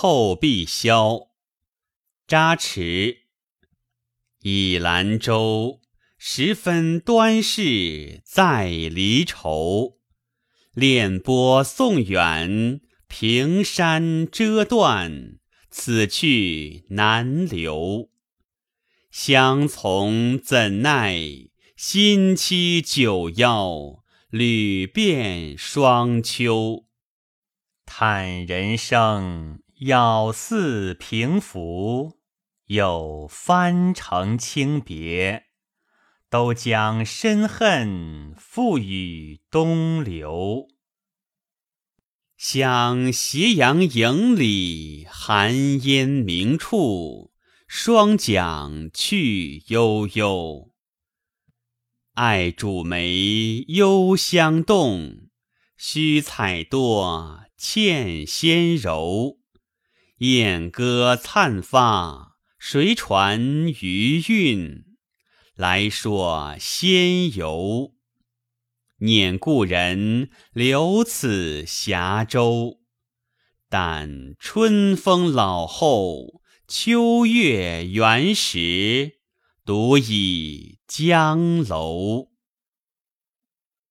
透碧霄，扎池。倚兰舟，十分端视在离愁。练波送远，平山遮断，此去难留。相从怎奈新期九夭，屡变双秋。叹人生杳似平浮，有翻成轻别。都将深恨付与东流。想斜阳影里寒烟明处，双桨去悠悠。爱煮梅幽香动，须采多欠纤柔。燕歌灿发，谁传余韵？来说仙游。念故人留此峡州，但春风老后，秋月圆时，独倚江楼。